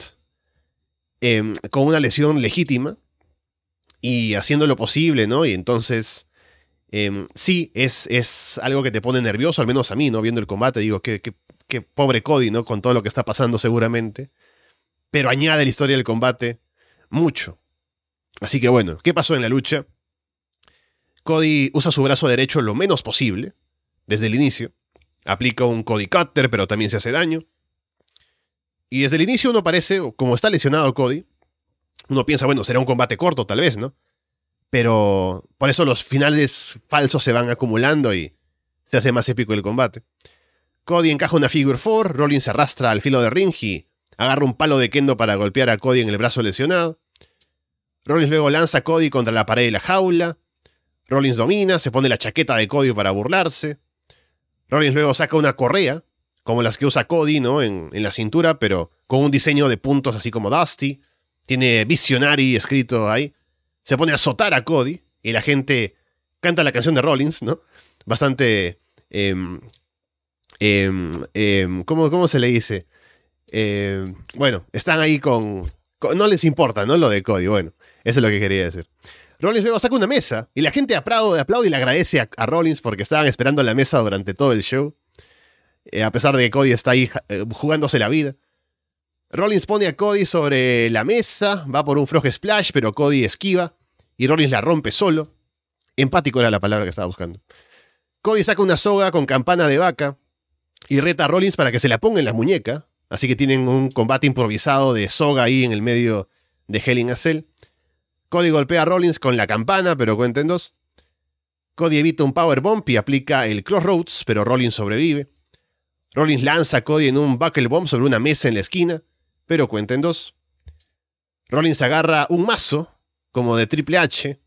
Speaker 1: em, con una lesión legítima y haciendo lo posible, ¿no? Y entonces, em, sí, es, es, algo que te pone nervioso, al menos a mí, ¿no? Viendo el combate, digo, que que pobre Cody, ¿no? Con todo lo que está pasando seguramente. Pero añade la historia del combate mucho. Así que bueno, ¿qué pasó en la lucha? Cody usa su brazo derecho lo menos posible, desde el inicio. Aplica un Cody Cutter, pero también se hace daño. Y desde el inicio uno parece, como está lesionado Cody, uno piensa, bueno, será un combate corto tal vez, ¿no? Pero por eso los finales falsos se van acumulando y se hace más épico el combate. Cody encaja una figure 4, Rollins se arrastra al filo de ring y agarra un palo de kendo para golpear a Cody en el brazo lesionado. Rollins luego lanza a Cody contra la pared de la jaula. Rollins domina, se pone la chaqueta de Cody para burlarse. Rollins luego saca una correa, como las que usa Cody, ¿no? En, en la cintura, pero con un diseño de puntos así como Dusty. Tiene Visionary escrito ahí. Se pone a azotar a Cody y la gente canta la canción de Rollins, ¿no? Bastante em, Em, em, ¿cómo, se le dice? Em, bueno, están ahí con, No les importa, ¿no? Lo de Cody. Bueno, eso es lo que quería decir. Rollins luego saca una mesa y la gente aplaude, aplaude y le agradece a, Rollins porque estaban esperando la mesa durante todo el show. eh, a pesar de que Cody está ahí eh, jugándose la vida. Rollins pone a Cody sobre la mesa, va por un frog splash, pero Cody esquiva y Rollins la rompe solo. Empático era la palabra que estaba buscando. Cody saca una soga con campana de vaca y reta a Rollins para que se la ponga en la muñeca. Así que tienen un combate improvisado de soga ahí en el medio de Hell in a Cell. Cody golpea a Rollins con la campana, pero cuenten dos. Cody evita un powerbomb y aplica el Crossroads, pero Rollins sobrevive. Rollins lanza a Cody en un buckle bomb sobre una mesa en la esquina, pero cuenten dos. Rollins agarra un mazo, como de Triple H.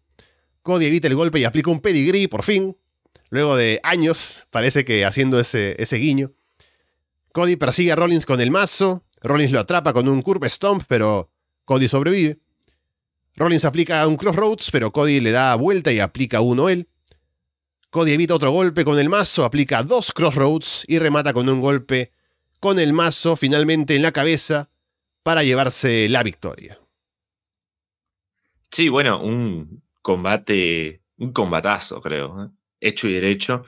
Speaker 1: Cody evita el golpe y aplica un pedigree, por fin. Luego de años, parece que haciendo ese, ese guiño. Cody persigue a Rollins con el mazo. Rollins lo atrapa con un curve stomp, pero Cody sobrevive. Rollins aplica un crossroads, pero Cody le da vuelta y aplica uno él. Cody evita otro golpe con el mazo, aplica dos crossroads y remata con un golpe con el mazo finalmente en la cabeza para llevarse la victoria.
Speaker 2: Sí, bueno, un combate, un combatazo, creo, ¿eh? Hecho y derecho.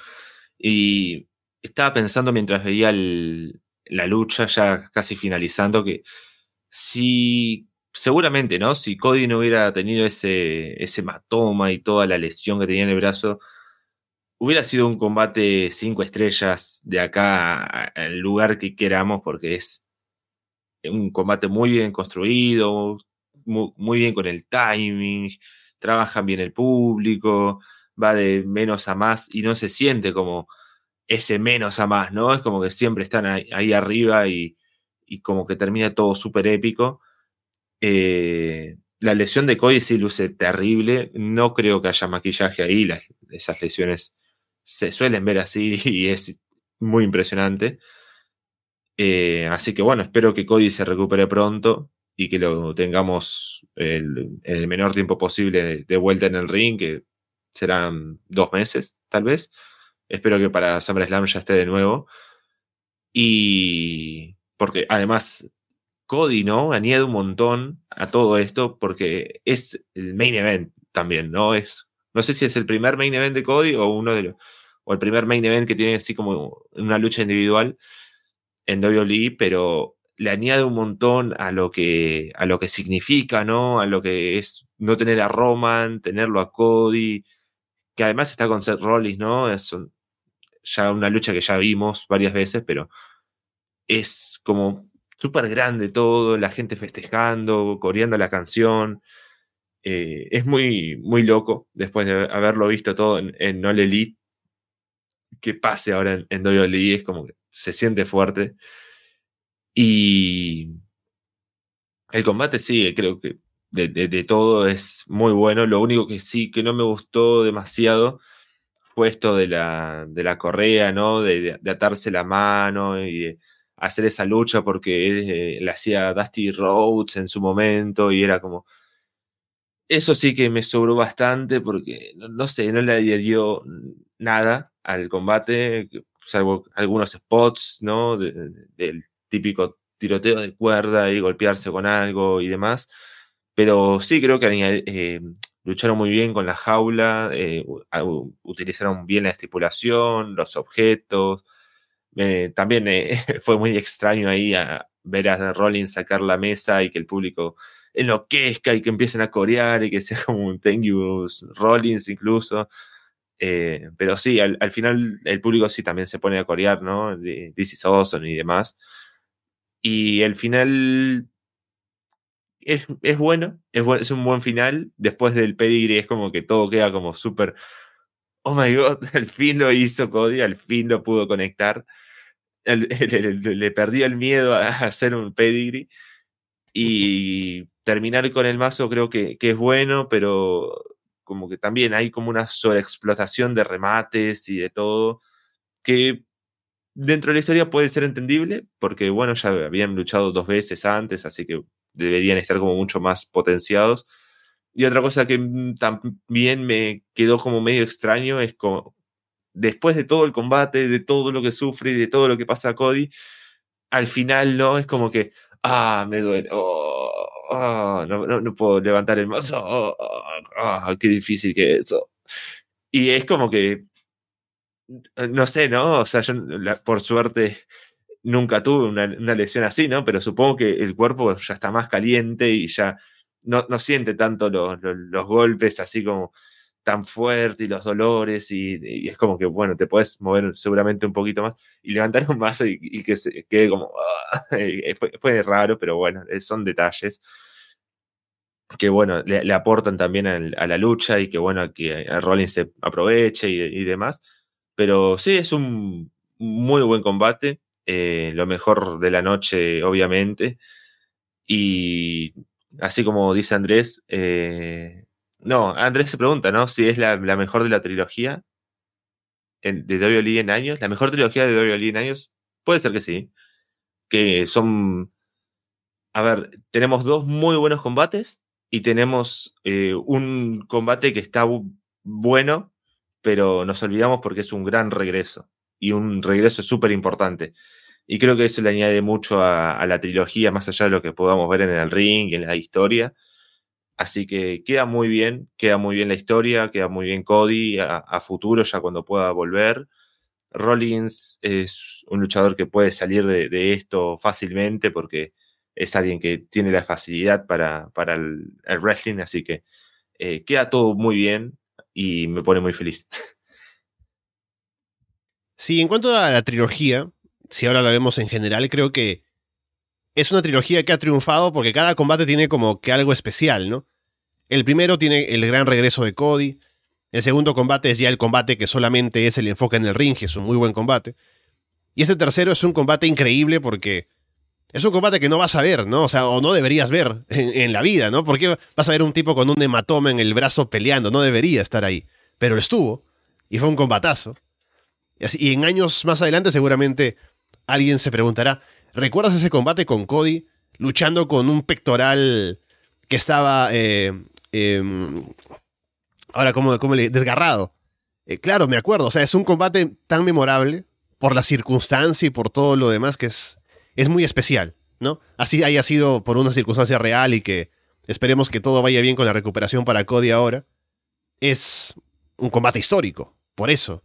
Speaker 2: Y estaba pensando mientras veía la lucha, ya casi finalizando, que si seguramente, ¿no? Si Cody no hubiera tenido ese, ese matoma y toda la lesión que tenía en el brazo, hubiera sido un combate cinco estrellas de acá al lugar que queramos, porque es un combate muy bien construido, muy, bien con el timing, trabajan bien el público, va de menos a más y no se siente como ese menos a más, ¿no? Es como que siempre están ahí, arriba y, como que termina todo súper épico. Eh, la lesión de Cody sí luce terrible. No creo que haya maquillaje ahí. esas lesiones se suelen ver así y es muy impresionante. Eh, así que bueno, espero que Cody se recupere pronto y que lo tengamos en el menor tiempo posible de, vuelta en el ring, que serán dos meses, tal vez. Espero que para SummerSlam ya esté de nuevo. Y porque además Cody, ¿no? Añade un montón a todo esto porque es el main event también, ¿no? Es, no sé si es el primer main event de Cody o uno de los, o el primer main event que tiene así como una lucha individual en WWE, pero le añade un montón a lo que, a lo que significa, ¿no? A lo que es no tener a Roman, tenerlo a Cody, que además está con Seth Rollins, ¿no? Es ya una lucha que ya vimos varias veces, pero es como súper grande todo, la gente festejando, coreando la canción. Eh, es muy, muy loco después de haberlo visto todo en, en All Elite. Que pase ahora en, en WWE es como que se siente fuerte. Y el combate sí, creo que de, todo es muy bueno. Lo único que sí que no me gustó demasiado fue esto de la, de la correa, ¿no? De, atarse la mano y hacer esa lucha porque él, le hacía Dusty Rhodes en su momento y era como... Eso sí que me sobró bastante porque, no, sé, no le dio nada al combate, salvo algunos spots, ¿no? del típico tiroteo de cuerda y golpearse con algo y demás. Pero sí creo que eh, lucharon muy bien con la jaula, eh, utilizaron bien la estipulación, los objetos. también eh, fue muy extraño ahí a ver a Rollins sacar la mesa y que el público enloquezca y que empiecen a corear y que sea como un thank you Rollins incluso. Eh, pero sí, al, final el público sí también se pone a corear, ¿no? This is awesome y demás. Y el final es, bueno, es, es un buen final. Después del pedigree es como que todo queda como súper. Oh my god, al fin lo hizo Cody, al fin lo pudo conectar. le, perdió el miedo a hacer un pedigree. Y terminar con el mazo creo que, que es bueno, pero como que también hay como una sobreexplotación de remates y de todo, que dentro de la historia puede ser entendible, porque bueno, ya habían luchado dos veces antes, así que deberían estar como mucho más potenciados. Y otra cosa que también me quedó como medio extraño es como, después de todo el combate, de todo lo que sufre y de todo lo que pasa a Cody, al final, ¿no? Es como que, ah, me duele, oh, oh, no, no, puedo levantar el mazo, oh, oh, qué difícil que es eso. Y es como que no sé, ¿no? O sea, yo por suerte nunca tuve una, lesión así, ¿no? Pero supongo que el cuerpo ya está más caliente y ya no, siente tanto los, golpes así como tan fuerte y los dolores y, es como que, bueno, te puedes mover seguramente un poquito más y levantar un vaso y, que se quede como... fue, raro, pero bueno, eh, son detalles que, bueno, le, aportan también a, la lucha y que, bueno, que Rollins se aproveche y demás. Pero sí, es un muy buen combate. Eh, lo mejor de la noche, obviamente. Y así como dice Andrés, eh, no, Andrés se pregunta, ¿no? Si es la, mejor de la trilogía en, de WWE en años. La mejor trilogía de WWE en años, puede ser que sí. Que son. A ver, tenemos dos muy buenos combates y tenemos eh, un combate que está bueno, pero nos olvidamos porque es un gran regreso y un regreso súper importante. Y creo que eso le añade mucho a, la trilogía, más allá de lo que podamos ver en el ring y en la historia. Así que queda muy bien, queda muy bien la historia, queda muy bien Cody a, futuro, ya cuando pueda volver. Rollins es un luchador que puede salir de, esto fácilmente porque es alguien que tiene la facilidad para, para el, wrestling, así que eh, queda todo muy bien y me pone muy feliz.
Speaker 1: Sí, en cuanto a la trilogía, si ahora la vemos en general, creo que es una trilogía que ha triunfado porque cada combate tiene como que algo especial, ¿no? El primero tiene el gran regreso de Cody. El segundo combate es ya el combate que solamente es el enfoque en el ring, es un muy buen combate. Y este tercero es un combate increíble porque es un combate que no vas a ver, ¿no? O sea, o no deberías ver en, la vida, ¿no? Porque vas a ver un tipo con un hematoma en el brazo peleando, no debería estar ahí. Pero estuvo, y fue un combatazo. Y, en años más adelante seguramente alguien se preguntará, ¿recuerdas ese combate con Cody luchando con un pectoral que estaba... Eh, em, ahora, ¿cómo, cómo le... desgarrado? Eh, claro, me acuerdo. O sea, es un combate tan memorable por la circunstancia y por todo lo demás que es es muy especial, ¿no? Así haya sido por una circunstancia real y que esperemos que todo vaya bien con la recuperación para Cody ahora. Es un combate histórico, por eso.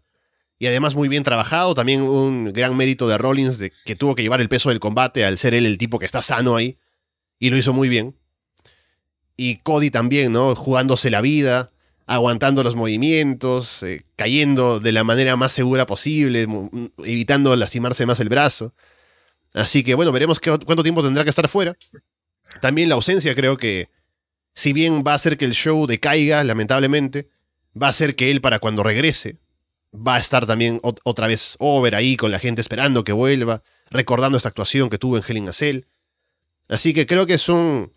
Speaker 1: Y además muy bien trabajado, también un gran mérito de Rollins de que tuvo que llevar el peso del combate al ser él el tipo que está sano ahí. Y lo hizo muy bien. Y Cody también, ¿no? Jugándose la vida, aguantando los movimientos, eh, cayendo de la manera más segura posible, evitando lastimarse más el brazo. Así que bueno, veremos cuánto tiempo tendrá que estar fuera. También la ausencia creo que, si bien va a hacer que el show decaiga, lamentablemente, va a hacer que él para cuando regrese, va a estar también otra vez over ahí con la gente esperando que vuelva, recordando esta actuación que tuvo en Helen Cell. Así que creo que es un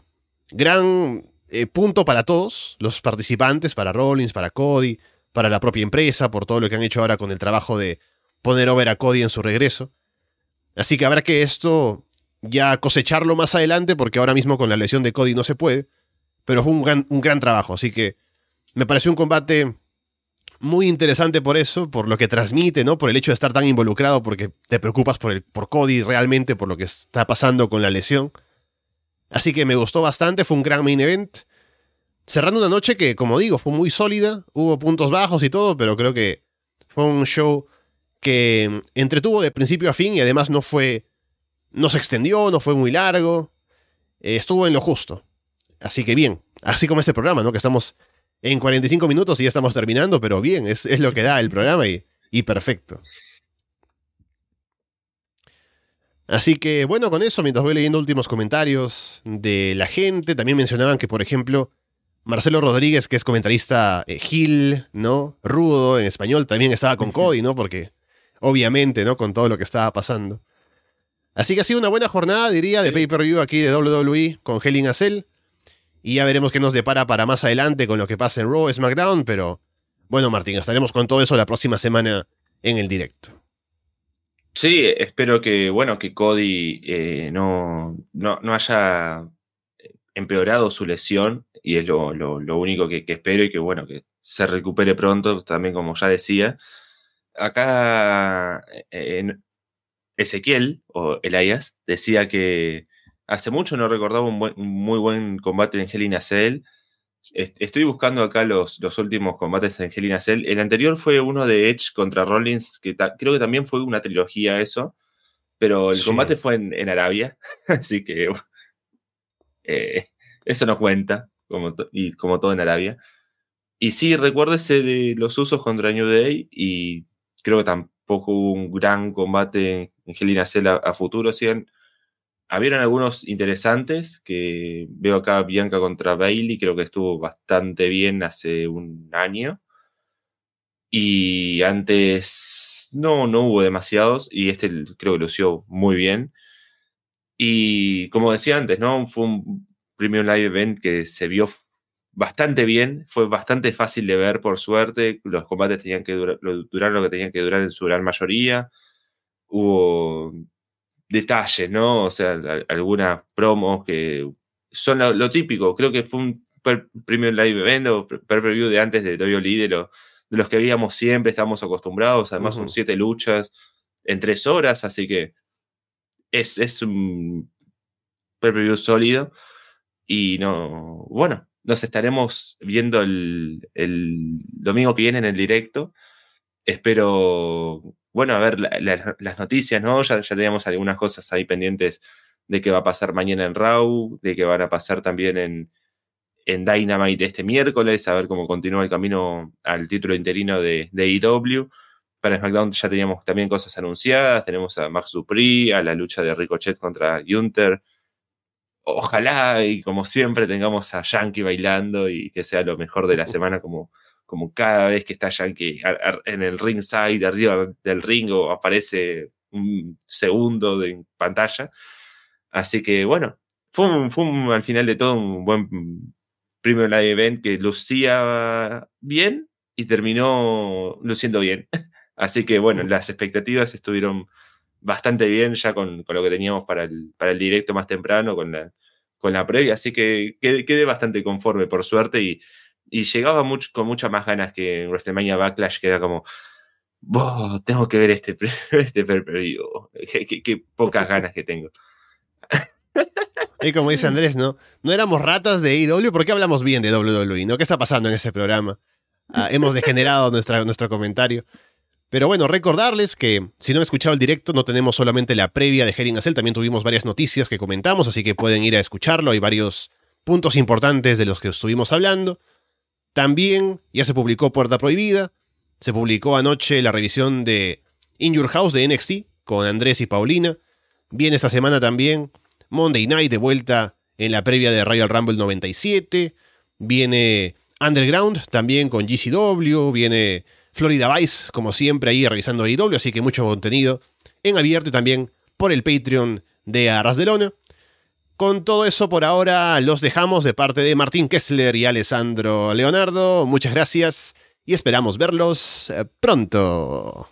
Speaker 1: gran eh, punto para todos los participantes, para Rollins, para Cody, para la propia empresa, por todo lo que han hecho ahora con el trabajo de poner over a Cody en su regreso. Así que habrá que esto ya cosecharlo más adelante, porque ahora mismo con la lesión de Cody no se puede. Pero fue un gran, un gran trabajo, así que me pareció un combate muy interesante por eso, por lo que transmite, ¿no? Por el hecho de estar tan involucrado, porque te preocupas por, el, por Cody realmente, por lo que está pasando con la lesión. Así que me gustó bastante, fue un gran main event. Cerrando una noche que, como digo, fue muy sólida, hubo puntos bajos y todo, pero creo que fue un show que entretuvo de principio a fin y además no fue, no se extendió, no fue muy largo, eh, estuvo en lo justo. Así que bien, así como este programa, ¿no? Que estamos en 45 minutos y ya estamos terminando, pero bien, es, lo que da el programa y, y perfecto. Así que bueno, con eso, mientras voy leyendo últimos comentarios de la gente, también mencionaban que, por ejemplo, Marcelo Rodríguez, que es comentarista eh, Gil, ¿no? Rudo en español, también estaba con Cody, ¿no? Porque obviamente, ¿no? Con todo lo que estaba pasando. Así que ha sido una buena jornada, diría, de pay-per-view aquí de WWE con Hell in Y ya veremos qué nos depara para más adelante con lo que pasa en Raw, SmackDown, pero bueno, Martín, estaremos con todo eso la próxima semana en el directo.
Speaker 2: Sí, espero que, bueno, que Cody eh, no, no, haya empeorado su lesión y es lo, único que, que, espero y que, bueno, que se recupere pronto, también como ya decía acá eh, en Ezequiel o Elias decía que hace mucho no recordaba un, muy buen combate en Hell Cell. Estoy buscando acá los, los últimos combates de Angelina Cell. El anterior fue uno de Edge contra Rollins, que creo que también fue una trilogía eso. Pero el combate fue en, Arabia. Así que eh, eso no cuenta, como, y, como todo en Arabia. Y sí, recuerdo ese de los usos contra New Day. Y creo que tampoco hubo un gran combate en Angelina Cell a, futuro. ¿sí? Habieron algunos interesantes que veo acá Bianca contra Bailey, creo que estuvo bastante bien hace un año. Y antes no, no hubo demasiados y este creo que lució muy bien. Y como decía antes, ¿no? Fue un Premium Live Event que se vio bastante bien, fue bastante fácil de ver por suerte, los combates tenían que durar, durar lo que tenían que durar en su gran mayoría. Hubo detalles, ¿no? O sea, algunas promos que son lo, típico. Creo que fue un premio live event o per-preview de antes de WWE, de, de los que veíamos siempre, estamos acostumbrados. Además, son siete luchas en tres horas, así que es, es un per-preview sólido. Y no, bueno, nos estaremos viendo el, el domingo que viene en el directo. Espero bueno, a ver las noticias, ¿no? Ya, ya teníamos algunas cosas ahí pendientes de qué va a pasar mañana en Raw, de qué van a pasar también en, en Dynamite este miércoles, a ver cómo continúa el camino al título interino de, de EW. Para SmackDown ya teníamos también cosas anunciadas, tenemos a Max Dupri, a la lucha de Ricochet contra Gunther. Ojalá y como siempre tengamos a Yankee bailando y que sea lo mejor de la semana como, como cada vez que está Yankee en el ringside, arriba del ring, o aparece un segundo de pantalla. Así que bueno, fue, al final de todo un buen primer live event que lucía bien y terminó luciendo bien. Así que bueno, las expectativas estuvieron bastante bien ya con, lo que teníamos para el, para el directo más temprano, con la, con la previa. Así que quedé bastante conforme, por suerte, y y llegaba con muchas más ganas que en WrestleMania Backlash, que era como, tengo que ver este, este per qué, pocas ganas que tengo.
Speaker 1: Y como dice Andrés, ¿no? No éramos ratas de IW, ¿por qué hablamos bien de WWE? ¿no? ¿Qué está pasando en ese programa? Ah, hemos degenerado nuestra, nuestro comentario. Pero bueno, recordarles que si no han escuchado el directo, no tenemos solamente la previa de Herring Cell, también tuvimos varias noticias que comentamos, así que pueden ir a escucharlo. Hay varios puntos importantes de los que estuvimos hablando. También ya se publicó Puerta Prohibida. Se publicó anoche la revisión de In Your House de NXT con Andrés y Paulina. Viene esta semana también Monday Night de vuelta en la previa de Royal Rumble 97. Viene Underground también con GCW. Viene Florida Vice, como siempre, ahí revisando AEW. Así que mucho contenido en abierto y también por el Patreon de Arras de Lona. Con todo eso por ahora los dejamos de parte de Martín Kessler y Alessandro Leonardo. Muchas gracias y esperamos verlos eh, pronto.